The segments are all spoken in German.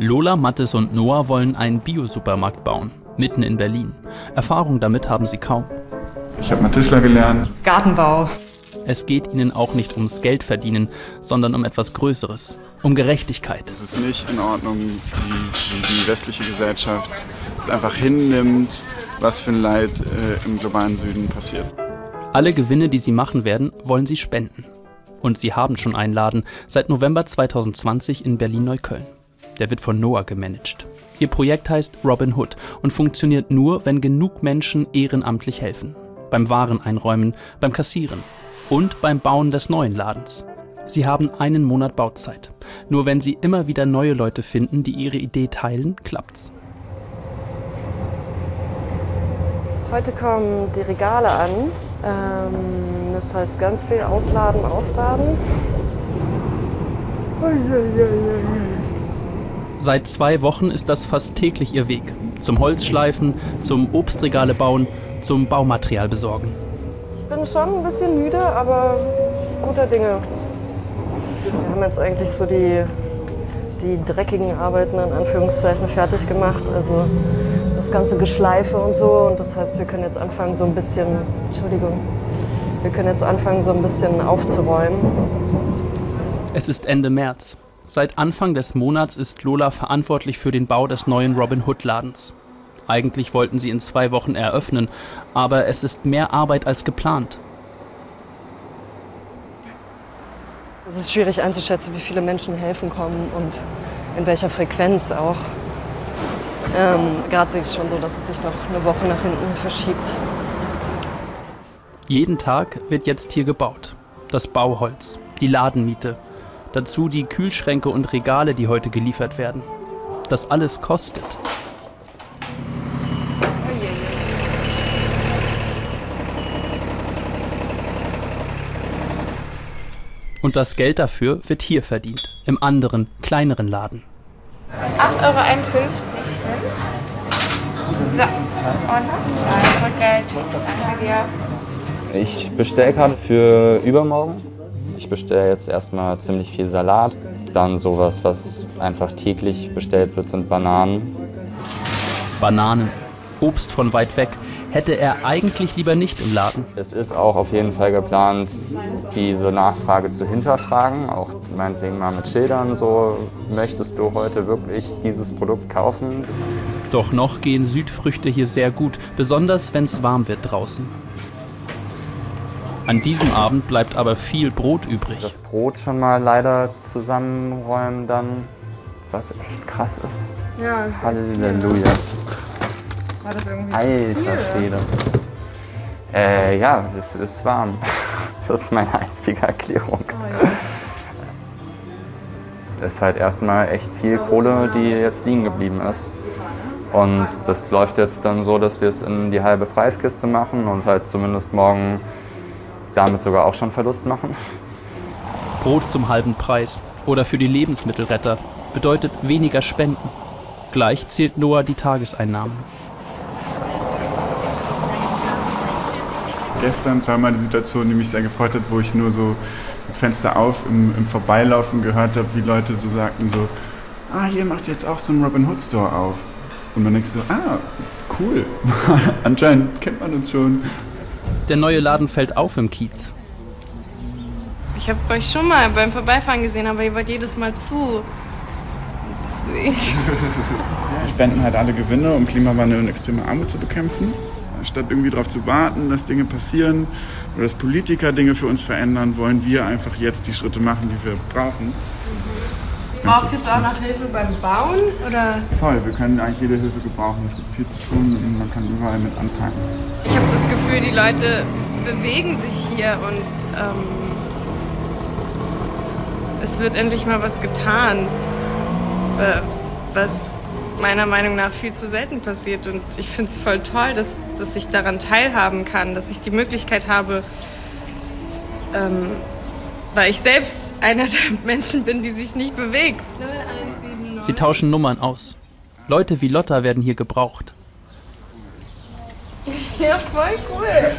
Lola, Mattes und Noah wollen einen Bio-Supermarkt bauen, mitten in Berlin. Erfahrung damit haben sie kaum. Ich habe mal Tischler gelernt. Gartenbau. Es geht ihnen auch nicht ums Geld verdienen, sondern um etwas Größeres, um Gerechtigkeit. Es ist nicht in Ordnung, wie, wie die westliche Gesellschaft es einfach hinnimmt, was für ein Leid äh, im globalen Süden passiert. Alle Gewinne, die sie machen werden, wollen sie spenden. Und sie haben schon einen Laden seit November 2020 in Berlin-Neukölln. Der wird von Noah gemanagt. Ihr Projekt heißt Robin Hood und funktioniert nur, wenn genug Menschen ehrenamtlich helfen. Beim Waren einräumen, beim Kassieren und beim Bauen des neuen Ladens. Sie haben einen Monat Bauzeit. Nur wenn sie immer wieder neue Leute finden, die ihre Idee teilen, klappt's. Heute kommen die Regale an. Ähm, das heißt ganz viel ausladen, ausladen. Seit zwei Wochen ist das fast täglich ihr Weg. Zum Holzschleifen, zum Obstregale bauen, zum Baumaterial besorgen. Ich bin schon ein bisschen müde, aber guter Dinge. Wir haben jetzt eigentlich so die, die dreckigen Arbeiten in Anführungszeichen fertig gemacht. Also das ganze Geschleife und so. Und das heißt, wir können jetzt anfangen, so ein bisschen, Entschuldigung, wir können jetzt anfangen, so ein bisschen aufzuräumen. Es ist Ende März. Seit Anfang des Monats ist Lola verantwortlich für den Bau des neuen Robin Hood Ladens. Eigentlich wollten sie in zwei Wochen eröffnen, aber es ist mehr Arbeit als geplant. Es ist schwierig einzuschätzen, wie viele Menschen helfen kommen und in welcher Frequenz auch. Ähm, Gerade ist es schon so, dass es sich noch eine Woche nach hinten verschiebt. Jeden Tag wird jetzt hier gebaut. Das Bauholz, die Ladenmiete, dazu die Kühlschränke und Regale, die heute geliefert werden. Das alles kostet. Und das Geld dafür wird hier verdient, im anderen, kleineren Laden. 8,51 Euro So, und Rückgeld. Danke dir. Ich bestelle gerade für übermorgen. Ich bestelle jetzt erstmal ziemlich viel Salat. Dann sowas, was einfach täglich bestellt wird, sind Bananen. Bananen, Obst von weit weg, hätte er eigentlich lieber nicht im Laden. Es ist auch auf jeden Fall geplant, diese Nachfrage zu hinterfragen, auch meinetwegen mal mit Schildern so, möchtest du heute wirklich dieses Produkt kaufen? Doch noch gehen Südfrüchte hier sehr gut, besonders wenn es warm wird draußen. An diesem Abend bleibt aber viel Brot übrig. Das Brot schon mal leider zusammenräumen dann, was echt krass ist. Ja. Halleluja. War das irgendwie Alter Schwede. Äh, ja, es ist warm. Das ist meine einzige Erklärung. Es ist halt erstmal echt viel Kohle, die jetzt liegen geblieben ist. Und das läuft jetzt dann so, dass wir es in die halbe Preiskiste machen und halt zumindest morgen damit sogar auch schon Verlust machen. Brot zum halben Preis oder für die Lebensmittelretter bedeutet weniger Spenden. Gleich zählt Noah die Tageseinnahmen. Gestern zweimal die Situation, die mich sehr gefreut hat, wo ich nur so mit Fenster auf im, im Vorbeilaufen gehört habe, wie Leute so sagten so, ah, hier macht jetzt auch so ein Robin Hood Store auf. Und man denkt so, ah, cool. Anscheinend kennt man uns schon. Der neue Laden fällt auf im Kiez. Ich habe euch schon mal beim Vorbeifahren gesehen, aber ihr wart jedes Mal zu. Deswegen. Wir spenden halt alle Gewinne, um Klimawandel und extreme Armut zu bekämpfen. Statt irgendwie darauf zu warten, dass Dinge passieren oder dass Politiker Dinge für uns verändern, wollen wir einfach jetzt die Schritte machen, die wir brauchen. Braucht jetzt auch noch Hilfe beim Bauen? Oder? Voll, wir können eigentlich jede Hilfe gebrauchen. Es gibt viel zu tun und man kann überall mit anpacken. Ich habe das Gefühl, die Leute bewegen sich hier und ähm, es wird endlich mal was getan, was meiner Meinung nach viel zu selten passiert. Und ich finde es voll toll, dass, dass ich daran teilhaben kann, dass ich die Möglichkeit habe, ähm, weil ich selbst einer der Menschen bin, die sich nicht bewegt. 0170. Sie tauschen Nummern aus. Leute wie Lotta werden hier gebraucht. Ja, voll cool.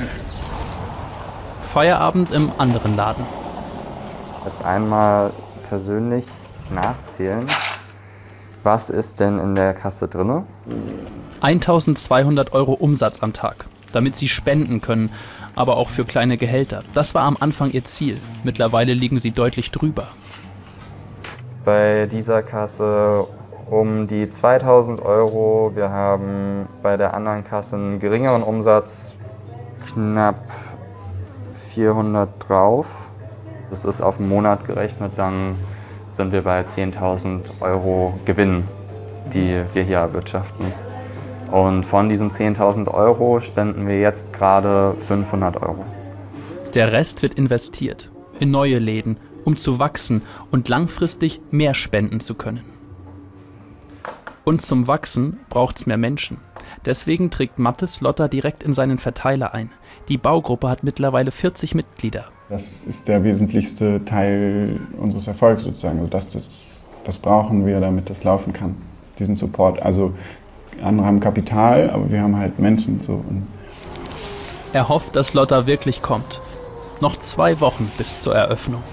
Feierabend im anderen Laden. Jetzt einmal persönlich nachzählen. Was ist denn in der Kasse drin? 1200 Euro Umsatz am Tag, damit sie spenden können, aber auch für kleine Gehälter. Das war am Anfang ihr Ziel. Mittlerweile liegen sie deutlich drüber. Bei dieser Kasse um die 2000 Euro. Wir haben bei der anderen Kasse einen geringeren Umsatz, knapp 400 drauf. Das ist auf den Monat gerechnet, dann sind wir bei 10.000 Euro Gewinn, die wir hier erwirtschaften. Und von diesen 10.000 Euro spenden wir jetzt gerade 500 Euro. Der Rest wird investiert in neue Läden, um zu wachsen und langfristig mehr spenden zu können. Und zum Wachsen braucht es mehr Menschen. Deswegen trägt Mattes Lotter direkt in seinen Verteiler ein. Die Baugruppe hat mittlerweile 40 Mitglieder. Das ist der wesentlichste Teil unseres Erfolgs sozusagen. Also das, das, das brauchen wir, damit das laufen kann, diesen Support. Also andere haben Kapital, aber wir haben halt Menschen. So. er hofft, dass Lotta wirklich kommt. Noch zwei Wochen bis zur Eröffnung.